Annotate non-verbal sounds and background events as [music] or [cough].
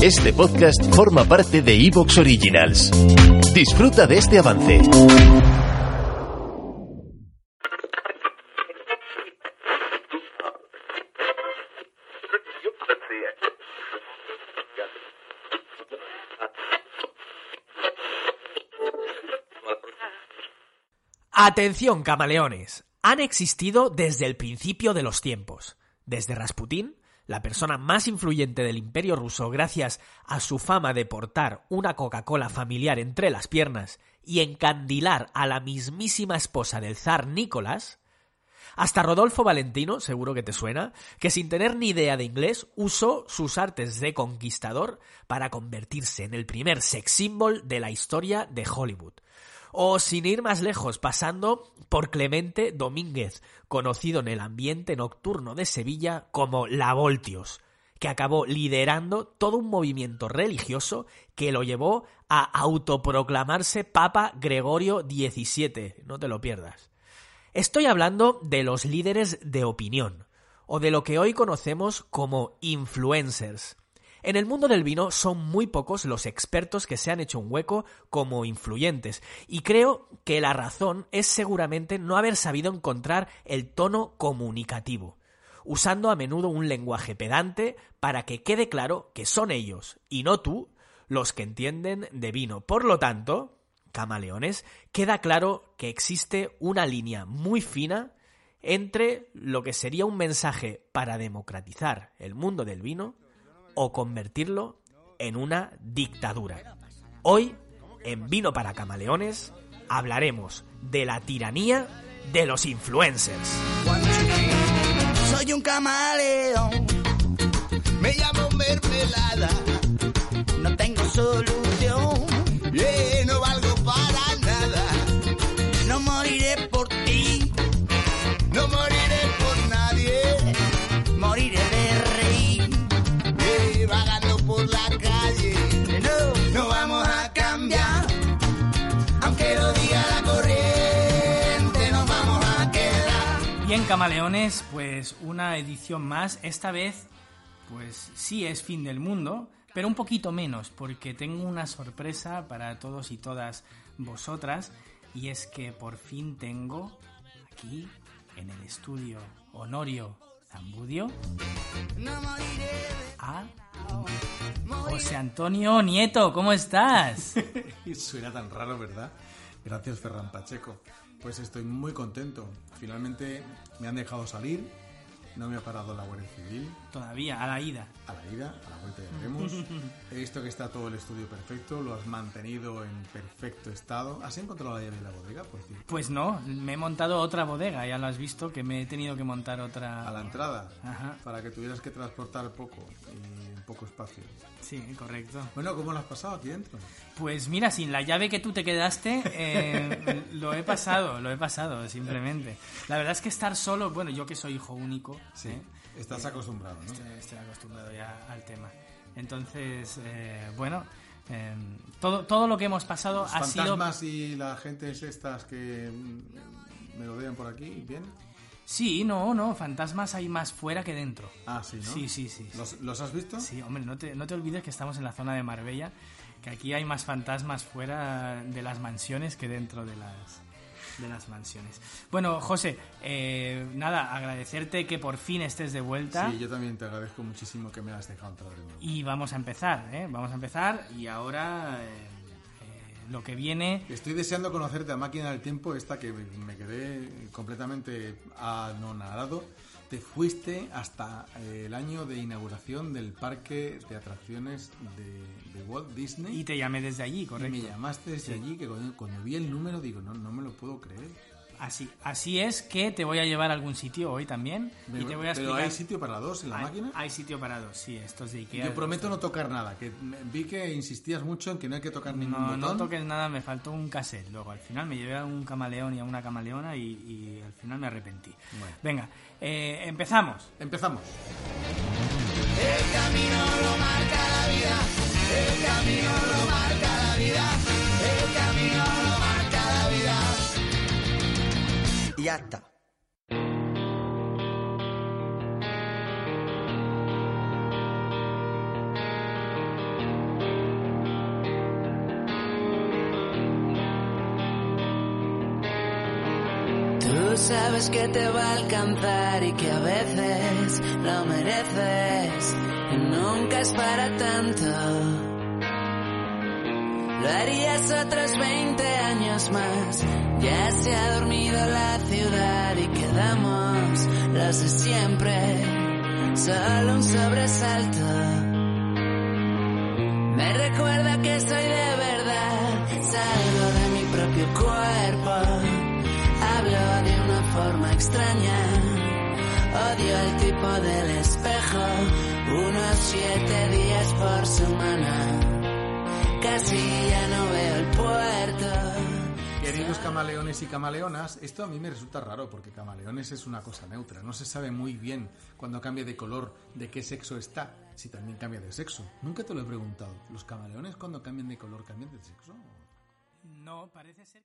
Este podcast forma parte de Evox Originals. Disfruta de este avance. Atención, camaleones. Han existido desde el principio de los tiempos. Desde Rasputín, la persona más influyente del imperio ruso gracias a su fama de portar una Coca-Cola familiar entre las piernas y encandilar a la mismísima esposa del zar Nicolás, hasta Rodolfo Valentino, seguro que te suena, que sin tener ni idea de inglés usó sus artes de conquistador para convertirse en el primer sex symbol de la historia de Hollywood. O sin ir más lejos, pasando por Clemente Domínguez, conocido en el ambiente nocturno de Sevilla como La Voltios, que acabó liderando todo un movimiento religioso que lo llevó a autoproclamarse Papa Gregorio XVII. No te lo pierdas. Estoy hablando de los líderes de opinión, o de lo que hoy conocemos como influencers. En el mundo del vino son muy pocos los expertos que se han hecho un hueco como influyentes, y creo que la razón es seguramente no haber sabido encontrar el tono comunicativo, usando a menudo un lenguaje pedante para que quede claro que son ellos, y no tú, los que entienden de vino. Por lo tanto, camaleones, queda claro que existe una línea muy fina entre lo que sería un mensaje para democratizar el mundo del vino o convertirlo en una dictadura. Hoy, en Vino para Camaleones, hablaremos de la tiranía de los influencers. Soy un camaleón, me llamo mermelada, no tengo solución, camaleones, pues una edición más. Esta vez, pues sí es fin del mundo, pero un poquito menos, porque tengo una sorpresa para todos y todas vosotras, y es que por fin tengo aquí, en el estudio Honorio Zambudio, a José Antonio Nieto. ¿Cómo estás? [laughs] Suena tan raro, ¿verdad? Gracias, Ferran Pacheco. Pues estoy muy contento. Finalmente me han dejado salir. No me ha parado la Guardia Civil. Todavía, a la ida. A la ida, a la vuelta ya veremos. [laughs] He visto que está todo el estudio perfecto. Lo has mantenido en perfecto estado. ¿Has encontrado la llave de la bodega, por cierto? Pues no, me he montado otra bodega, ya lo has visto, que me he tenido que montar otra... A la entrada. Ajá. Para que tuvieras que transportar poco y en poco espacio. Sí, correcto. Bueno, ¿cómo lo has pasado aquí dentro? Pues mira, sin la llave que tú te quedaste, eh, [laughs] lo he pasado, lo he pasado, simplemente. La verdad es que estar solo, bueno, yo que soy hijo único, Sí. ¿eh? Estás acostumbrado, ¿no? estoy, estoy acostumbrado ya al tema. Entonces, eh, bueno, eh, todo, todo lo que hemos pasado Los ha sido... fantasmas y la gente es estas que mm, me rodean por aquí, ¿bien? Sí, no, no, fantasmas hay más fuera que dentro. Ah, sí, ¿no? Sí, sí, sí. sí. ¿Los, los has visto? Sí, hombre, no te, no te olvides que estamos en la zona de Marbella, que aquí hay más fantasmas fuera de las mansiones que dentro de las, de las mansiones. Bueno, José, eh, nada, agradecerte que por fin estés de vuelta. Sí, yo también te agradezco muchísimo que me hayas dejado entrar de nuevo. Y vamos a empezar, ¿eh? Vamos a empezar y ahora eh, eh, lo que viene... Estoy deseando conocerte a Máquina del Tiempo, esta que me quedé completamente anonadado. Te fuiste hasta eh, el año de inauguración del parque de atracciones de, de Walt Disney. Y te llamé desde allí, Y correcto. me llamaste desde allí, que cuando, cuando vi el número digo, no, no me lo puedo creer. Así, así es que te voy a llevar a algún sitio hoy también y te voy a Pero explicar... hay sitio para dos en la Hay- máquina. Hay sitio para dos, sí, estos de Ikea. Yo prometo no tocar nada, que me- vi que insistías mucho en que no hay que tocar ningún No, botón. no toques nada, me faltó un cassette. Luego al final me llevé a un camaleón y a una camaleona y, y al final me arrepentí. Bueno. Venga, eh, empezamos. Empezamos. El camino lo marca la vida, el camino lo marca Tú sabes que te va a alcanzar y que a veces lo mereces. Y nunca es para tanto. Lo harías otros 20 años más. Ya se ha dormido la ciudad y quedamos los de siempre. Solo un sobresalto. Me recuerda que soy de verdad. Salgo de mi propio cuerpo. Hablo de una forma extraña. Odio el tipo del espejo. Unos siete días por semana. Casi ya no veo el puerto. Queridos camaleones y camaleonas, esto a mí me resulta raro porque camaleones es una cosa neutra. No se sabe muy bien cuando cambia de color de qué sexo está, si también cambia de sexo. Nunca te lo he preguntado. ¿Los camaleones cuando cambian de color cambian de sexo? No, parece ser.